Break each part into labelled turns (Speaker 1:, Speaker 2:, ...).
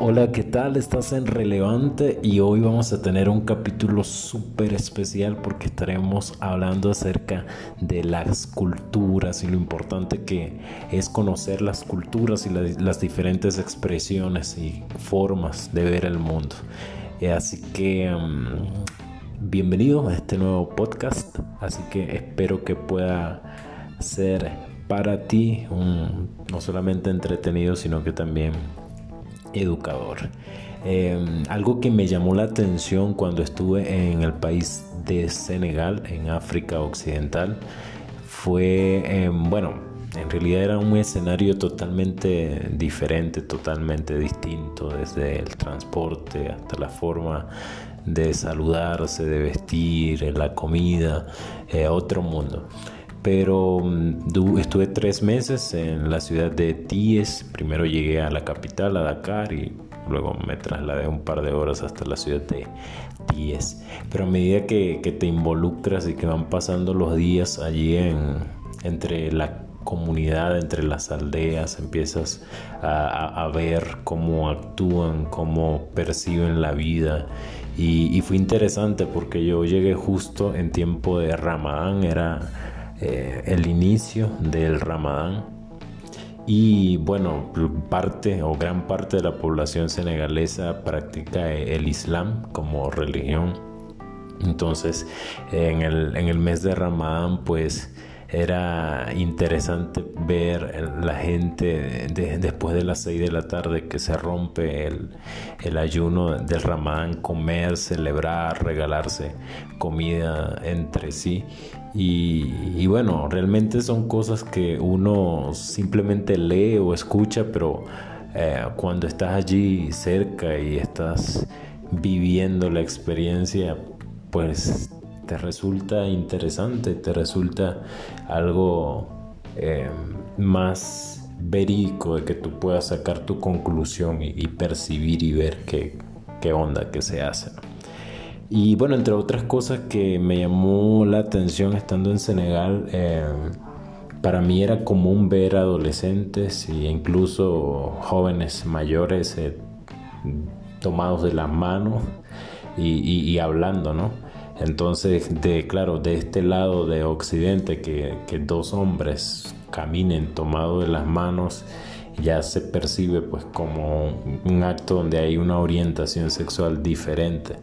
Speaker 1: Hola, ¿qué tal? Estás en Relevante y hoy vamos a tener un capítulo súper especial porque estaremos hablando acerca de las culturas y lo importante que es conocer las culturas y las diferentes expresiones y formas de ver el mundo. Eh, así que mm, bienvenido a este nuevo podcast, así que espero que pueda ser para ti no solamente entretenido, sino que también educador. Em, algo que me llamó la atención cuando estuve en el país de Senegal, en África Occidental, fue, em, bueno, en realidad era un escenario totalmente diferente, totalmente distinto, desde el transporte hasta la forma de saludarse, de vestir, la comida, eh, otro mundo pero mm, estuve tres meses en la ciudad de Tíes. Primero llegué a la capital, a Dakar, y luego me trasladé un par de horas hasta la ciudad de Tíes. Pero a medida que, te involucras y que van pasando los días allí en, entre la comunidad, entre las aldeas, empiezas a, ver cómo actúan, cómo perciben la vida. Y, y fue interesante porque yo llegué justo en tiempo de Ramadán, era eh, el inicio del Ramadán. Y bueno, parte o gran parte de la población senegalesa practica el Islam como religión. Entonces, en el, en el mes de Ramadán, pues era interesante ver la gente después de las 6 de la tarde que se rompe el, ayuno del ramadán, comer, celebrar, regalarse comida entre sí. Y, bueno, realmente son cosas que uno simplemente lee o escucha, pero eh, cuando estás allí cerca y estás viviendo la experiencia, pues te resulta interesante, te resulta algo eh, más verídico de que tú puedas sacar tu conclusión y, percibir y ver qué, qué, onda que se hace. Y bueno, entre otras cosas que me llamó la atención estando en Senegal, eh, para mí era común ver adolescentes e incluso jóvenes mayores eh, tomados de las manos y hablando, ¿no? Entonces, de, claro, de este lado de Occidente, que, dos hombres caminen tomados de las manos, ya se percibe pues como un acto donde hay una orientación sexual diferente.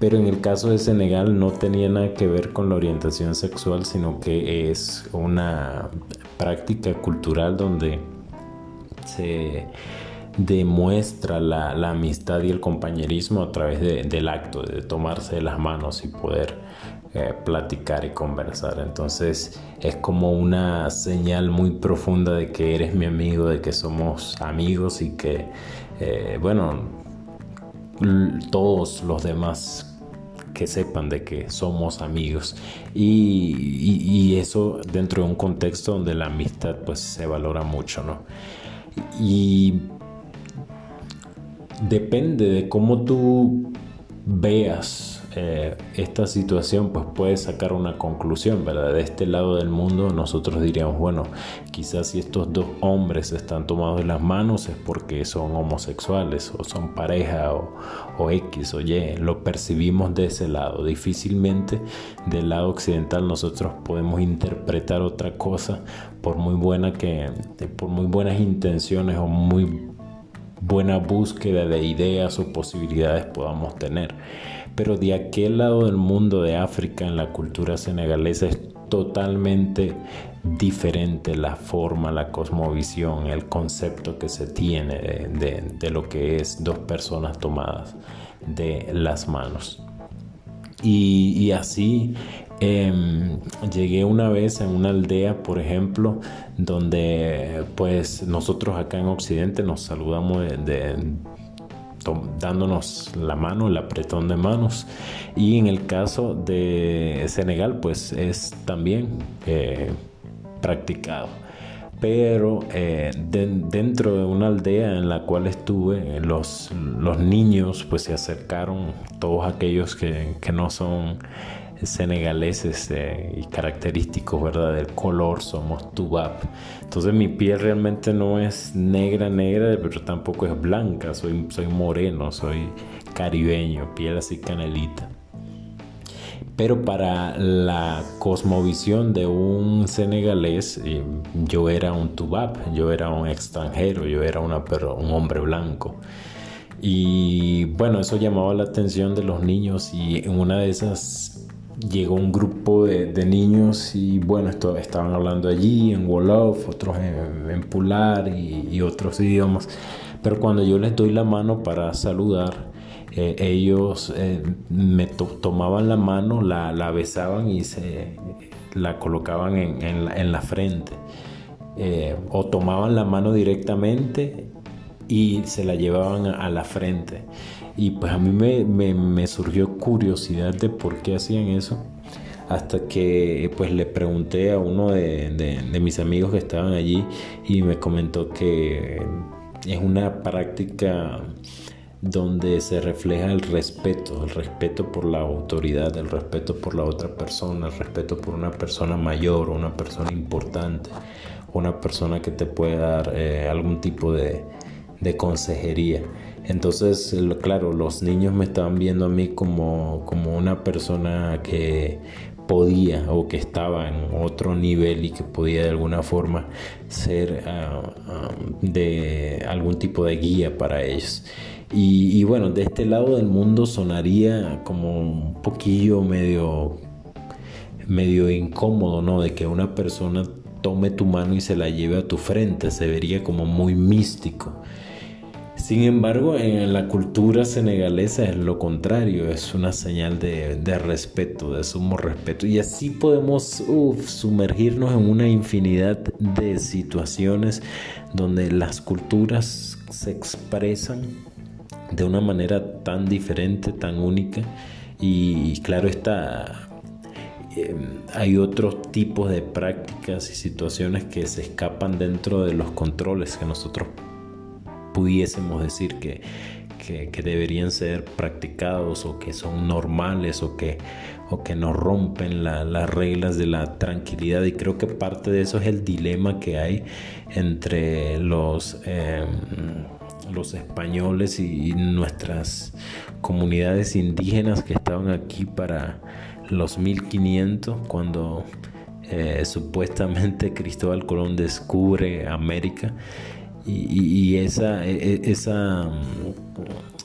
Speaker 1: Pero en el caso de Senegal no tenía nada que ver con la orientación sexual, sino que es una práctica cultural donde se demuestra la, amistad y el compañerismo a través del acto, de tomarse las manos y poder eh, platicar y conversar. Entonces es como una señal muy profunda de que eres mi amigo, de que somos amigos y que, eh, bueno, todos los demás que sepan de que somos amigos y, eso dentro de un contexto donde la amistad pues se valora mucho, ¿no? Y depende de cómo tú veas eh, esta situación, pues puedes sacar una conclusión, ¿verdad? De este lado del mundo nosotros diríamos, bueno, quizás si estos dos hombres están tomados de las manos es porque son homosexuales o son pareja o, o X o Y, lo percibimos de ese lado. Difícilmente del lado occidental nosotros podemos interpretar otra cosa por muy buena que, por muy buenas intenciones o muy buena búsqueda de ideas o posibilidades podamos tener. Pero de aquel lado del mundo de África, en la cultura senegalesa, es totalmente diferente la forma, la cosmovisión, el concepto que se tiene de, lo que es dos personas tomadas de las manos. y así Em, llegué una vez en una aldea, por ejemplo, donde pues nosotros acá en Occidente nos saludamos dándonos la mano, el apretón de manos. Y en el caso de Senegal, pues es también eh, practicado. Pero eh, dentro de una aldea en la cual estuve, los, los niños pues se acercaron, todos aquellos que, que no son senegaleses eh, y característicos, ¿verdad? Del color, somos tubap. Entonces mi piel realmente no es negra, negra, pero tampoco es blanca, soy, soy moreno, soy caribeño, piel así canelita. Pero para la cosmovisión de un senegalés, eh, yo era un tubap, yo era un extranjero, yo era un hombre blanco. Y bueno, eso llamaba la atención de los niños y en una de esas llegó un grupo de, niños y bueno, esto, estaban hablando allí en Wolof, otros en, Pular y, otros idiomas. Pero cuando yo les doy la mano para saludar, eh, ellos eh, me tomaban la mano, la, la, besaban y se la colocaban en, la, frente. Eh, o tomaban la mano directamente y se la llevaban a, la frente. Y pues a mí me, surgió curiosidad de por qué hacían eso. Hasta que pues le pregunté a uno de, mis amigos que estaban allí y me comentó que es una práctica donde se refleja el respeto, el respeto por la autoridad, el respeto por la otra persona, el respeto por una persona mayor una persona importante, una persona que te puede dar eh, algún tipo de, de consejería. Entonces, claro, los niños me estaban viendo a mí como, como una persona que podía o que estaba en otro nivel y que podía de alguna forma ser ah, de algún tipo de guía para ellos. Y, bueno, de este lado del mundo sonaría como un poquillo medio, medio incómodo, ¿no? De que una persona tome tu mano y se la lleve a tu frente, se vería como muy místico. Sin embargo, en la cultura senegalesa es lo contrario, es una señal de, respeto, de sumo respeto. Y así podemos sumergirnos en una infinidad de situaciones donde las culturas se expresan de una manera tan diferente, tan única. Y claro está, em, hay otros tipos de prácticas y situaciones que se escapan dentro de los controles que nosotros pudiésemos decir que, que, deberían ser practicados o que son normales o que, o que no rompen las reglas de la tranquilidad. Y creo que parte de eso es el dilema que hay entre los... Em, los españoles y nuestras comunidades indígenas que estaban aquí para los 1500 cuando eh, supuestamente Cristóbal Colón descubre América y, esa, e, e, esa,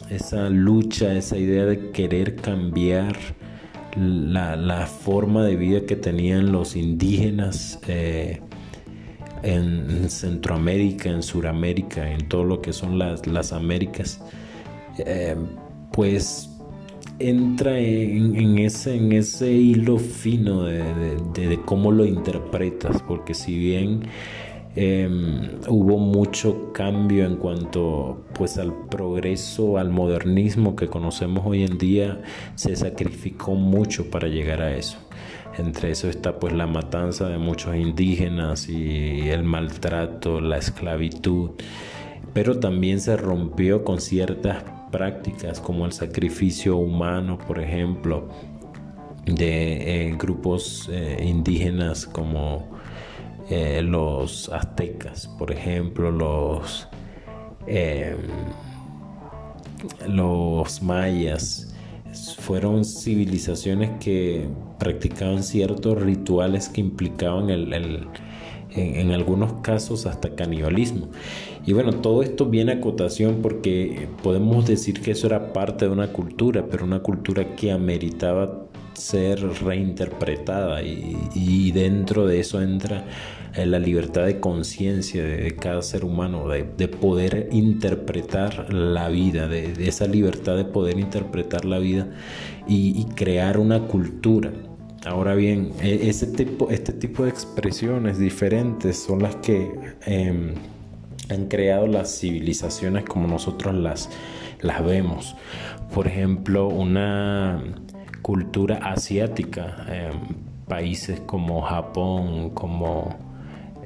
Speaker 1: esa lucha, esa idea de querer cambiar la, forma de vida que tenían los indígenas eh, en Centroamérica, en Suramérica, en todo lo que son las, las Américas, eh, pues entra en, ese, en ese hilo fino de, cómo lo interpretas, porque si bien em, hubo mucho cambio en cuanto pues al progreso, al modernismo que conocemos hoy en día, se sacrificó mucho para llegar a eso. Entre eso está pues la matanza de muchos indígenas y el maltrato, la esclavitud, pero también se rompió con ciertas prácticas como el sacrificio humano, por ejemplo, de eh, grupos eh, indígenas como eh, los aztecas, por ejemplo, los, los mayas, fueron civilizaciones que practicaban ciertos rituales que implicaban el, en, algunos casos hasta canibalismo. Y bueno, todo esto viene a cotación porque podemos decir que eso era parte de una cultura, pero una cultura que ameritaba ser reinterpretada y, dentro de eso entra eh, la libertad de conciencia de, cada ser humano, de, poder interpretar la vida, de, esa libertad de poder interpretar la vida y, crear una cultura. Ahora bien, e, ese tipo, este tipo de expresiones diferentes son las que em, han creado las civilizaciones como nosotros las, las vemos. Por ejemplo, una cultura asiática, em, países como Japón, como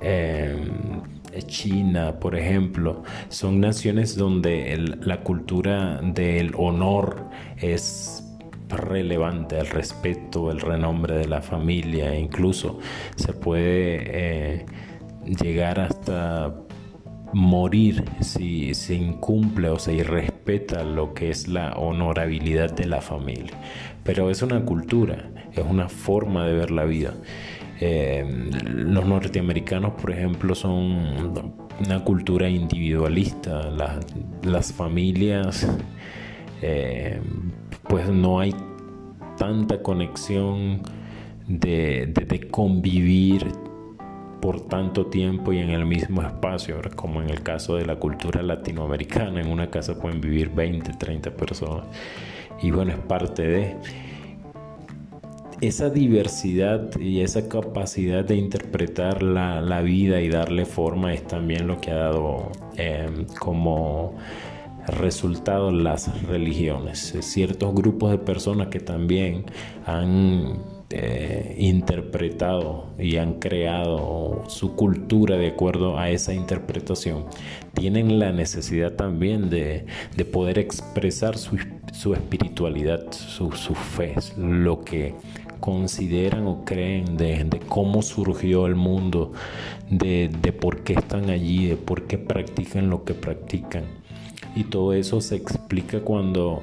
Speaker 1: em, China, por ejemplo, son naciones donde la cultura del honor es relevante, el respeto, el renombre de la familia, incluso se puede eh, llegar hasta morir si se incumple o se irrespeta lo que es la honorabilidad de la familia. Pero es una cultura, es una forma de ver la vida. Eh, los norteamericanos, por ejemplo, son una cultura individualista. las familias, eh, pues no hay tanta conexión de, de convivir por tanto tiempo y en el mismo espacio, como en el caso de la cultura latinoamericana. En una casa pueden vivir 20, 30 personas. Y bueno, es parte de esa diversidad y esa capacidad de interpretar la, vida y darle forma es también lo que ha dado em, como resultado las religiones. Ciertos grupos de personas que también han eh, interpretado y han creado su cultura de acuerdo a esa interpretación, tienen la necesidad también de, poder expresar su, espiritualidad, su, fe, lo que consideran o creen de, cómo surgió el mundo, de, de por qué están allí, de por qué practican lo que practican. Y todo eso se explica cuando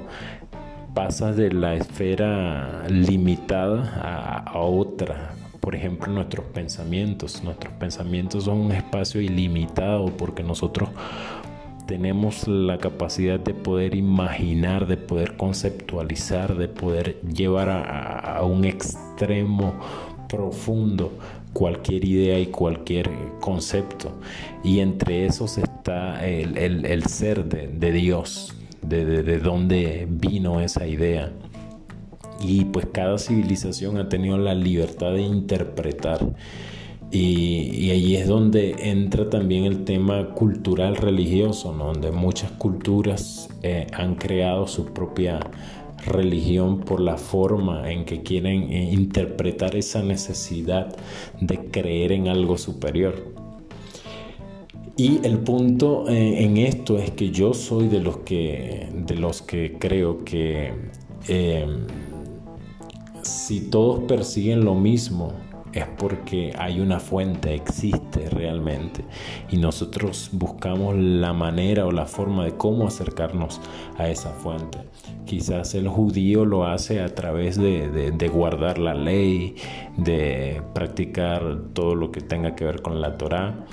Speaker 1: pasas de la esfera limitada a, otra. Por ejemplo, nuestros pensamientos. Nuestros pensamientos son un espacio ilimitado porque nosotros tenemos la capacidad de poder imaginar, de poder conceptualizar, de poder llevar a, un extremo profundo cualquier idea y cualquier concepto. Y entre esos está el, ser de Dios, de, dónde vino esa idea. Y pues cada civilización ha tenido la libertad de interpretar. Y, ahí es donde entra también el tema cultural religioso, donde muchas culturas eh, han creado su propia religión por la forma en que quieren eh, interpretar esa necesidad de creer en algo superior. Y el punto eh, en esto es que yo soy de los que, de los que creo que eh, si todos persiguen lo mismo, es porque hay una fuente, existe realmente. Y nosotros buscamos la manera o la forma de cómo acercarnos a esa fuente. Quizás el judío lo hace a través de, de guardar la ley, de practicar todo lo que tenga que ver con la Torah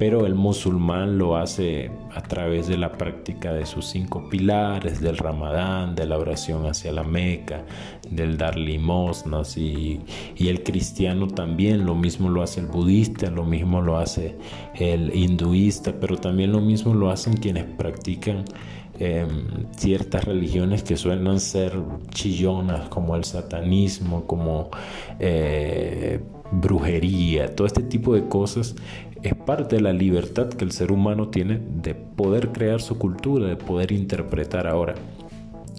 Speaker 1: pero el musulmán lo hace a través de la práctica de sus cinco pilares, del ramadán, de la oración hacia la Meca, del dar limosnas y, el cristiano también, lo mismo lo hace el budista, lo mismo lo hace el hinduista, pero también lo mismo lo hacen quienes practican em, ciertas religiones que suelen ser chillonas como el satanismo, como eh, brujería, todo este tipo de cosas es parte de la libertad que el ser humano tiene de poder crear su cultura, de poder interpretar ahora.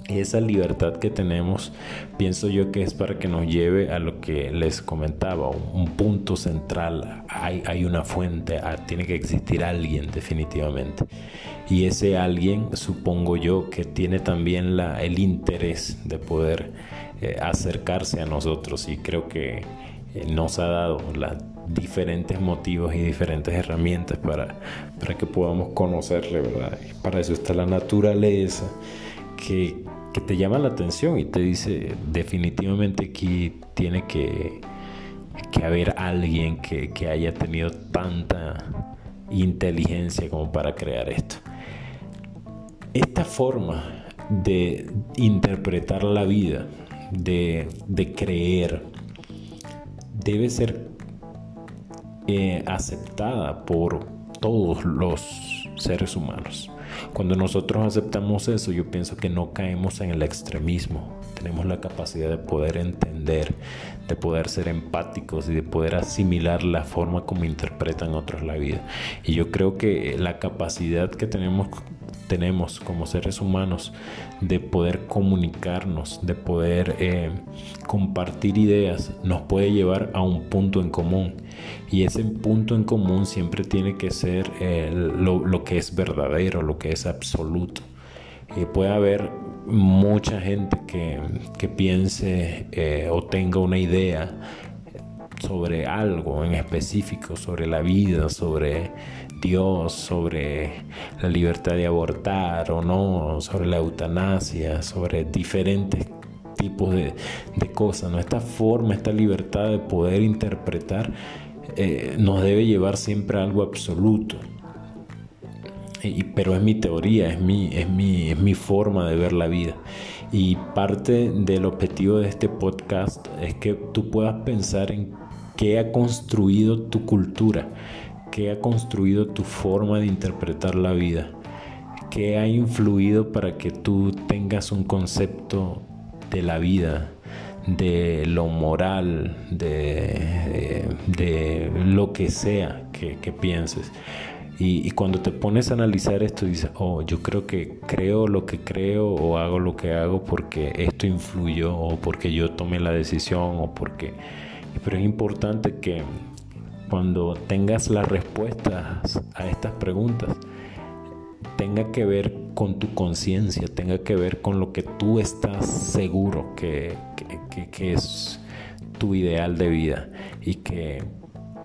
Speaker 1: Y esa libertad que tenemos, pienso yo que es para que nos lleve a lo que les comentaba, un punto central. Hay, hay una fuente, ah, tiene que existir alguien definitivamente. Y ese alguien, supongo yo, que tiene también el interés de poder eh, acercarse a nosotros. Y creo que eh, nos ha dado la diferentes motivos y diferentes herramientas para, para que podamos conocerle, ¿verdad? para eso está la naturaleza que, te llama la atención y te dice definitivamente aquí tiene que, que haber alguien que, que haya tenido tanta inteligencia como para crear esto. Esta forma de interpretar la vida, de, de creer, debe ser eh, aceptada por todos los seres humanos. Cuando nosotros aceptamos eso, yo pienso que no caemos en el extremismo. Tenemos la capacidad de poder entender, de poder ser empáticos y de poder asimilar la forma como interpretan otros la vida. Y yo creo que la capacidad que tenemos tenemos como seres humanos de poder comunicarnos, de poder eh, compartir ideas, nos puede llevar a un punto en común. Y ese punto en común siempre tiene que ser lo, que es verdadero, lo que es absoluto. Puede haber mucha gente que, que piense eh, o tenga una idea sobre algo en específico, sobre la vida, sobre Dios, sobre la libertad de abortar o no, sobre la eutanasia, sobre diferentes tipos de, cosas. ¿no? Esta forma, esta libertad de poder interpretar eh, nos debe llevar siempre a algo absoluto. Y, pero es mi teoría, es mi, es, mi, es mi forma de ver la vida. Y parte del objetivo de este podcast es que tú puedas pensar en qué ha construido tu cultura, qué ha construido tu forma de interpretar la vida, qué ha influido para que tú tengas un concepto de la vida, de lo moral, de, de, lo que sea que, pienses. Y, y, cuando te pones a analizar esto, dices, oh, yo creo que creo lo que creo o hago lo que hago porque esto influyó o porque yo tomé la decisión o porque... Pero es importante que cuando tengas las respuestas a estas preguntas, tenga que ver con tu conciencia, tenga que ver con lo que tú estás seguro que, es tu ideal de vida y que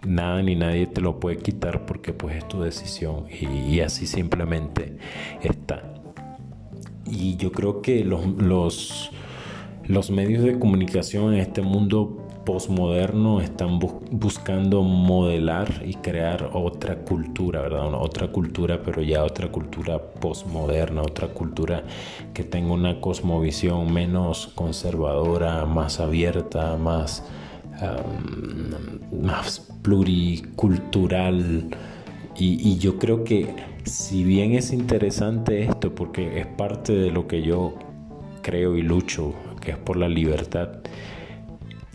Speaker 1: nada ni nadie te lo puede quitar porque pues es tu decisión y, así simplemente está. Y yo creo que los, los, los medios de comunicación en este mundo postmoderno están buscando modelar y crear otra cultura, ¿verdad? otra cultura, pero ya otra cultura postmoderna, otra cultura que tenga una cosmovisión menos conservadora, más abierta, más, más pluricultural. Y, y yo creo que si bien es interesante esto, porque es parte de lo que yo creo y lucho, que es por la libertad,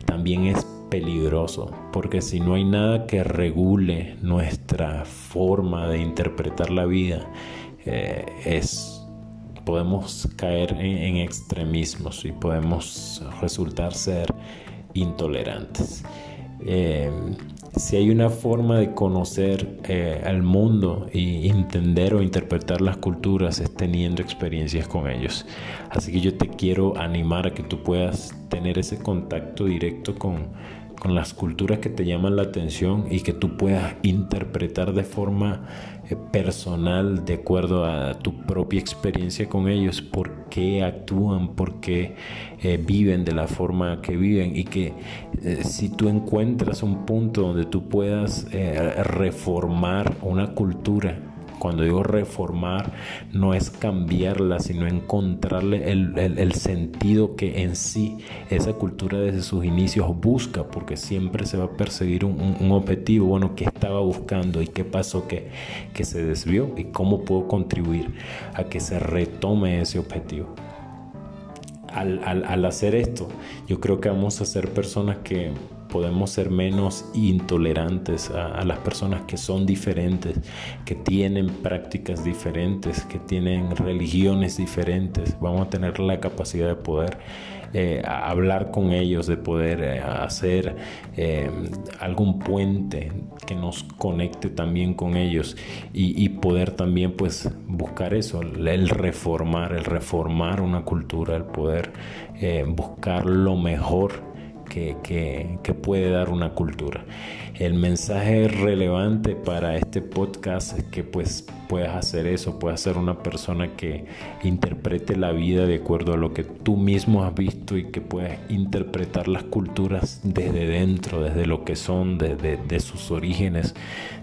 Speaker 1: también es peligroso, porque si no hay nada que regule nuestra forma de interpretar la vida, eh, es podemos caer en, extremismos y podemos resultar ser intolerantes. Eh, si hay una forma de conocer eh, al mundo y entender o interpretar las culturas es teniendo experiencias con ellos. Así que yo te quiero animar a que tú puedas tener ese contacto directo con, con las culturas que te llaman la atención y que tú puedas interpretar de forma eh, personal, de acuerdo a tu propia experiencia con ellos, por qué actúan, por qué eh, viven de la forma que viven y que eh, si tú encuentras un punto donde tú puedas reformar una cultura, cuando digo reformar, no es cambiarla, sino encontrarle el, sentido que en sí esa cultura desde sus inicios busca, porque siempre se va a perseguir un, objetivo, bueno, que estaba buscando y qué pasó que, que se desvió y cómo puedo contribuir a que se retome ese objetivo. Al, al, hacer esto, yo creo que vamos a ser personas que podemos ser menos intolerantes a, las personas que son diferentes, que tienen prácticas diferentes, que tienen religiones diferentes. Vamos a tener la capacidad de poder eh, hablar con ellos, de poder eh, hacer eh, algún puente que nos conecte también con ellos y, poder también pues buscar eso, el reformar, el reformar una cultura, el poder buscar lo mejor que, puede dar una cultura. El mensaje relevante para este podcast es que pues puedas hacer eso, puedas ser una persona que interprete la vida de acuerdo a lo que tú mismo has visto y que puedas interpretar las culturas desde dentro, desde lo que son, desde de sus orígenes,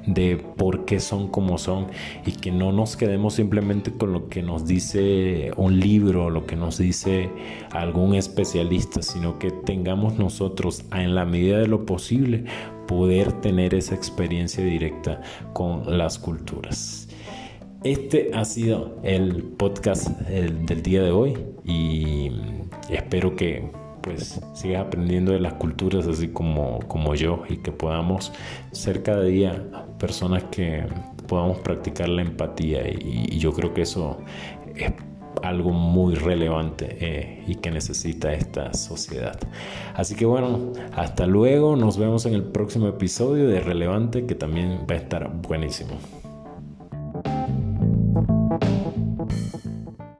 Speaker 1: de por qué son como son y que no nos quedemos simplemente con lo que nos dice un libro, lo que nos dice algún especialista, sino que tengamos nosotros en la medida de lo posible poder tener esa experiencia directa con las culturas. Este ha sido el podcast del día de hoy y espero que pues sigas aprendiendo de las culturas así como, como yo y que podamos ser cada día personas que podamos practicar la empatía y, yo creo que eso es algo muy relevante eh, y que necesita esta sociedad. Así que bueno, hasta luego, nos vemos en el próximo episodio de Relevante que también va a estar buenísimo.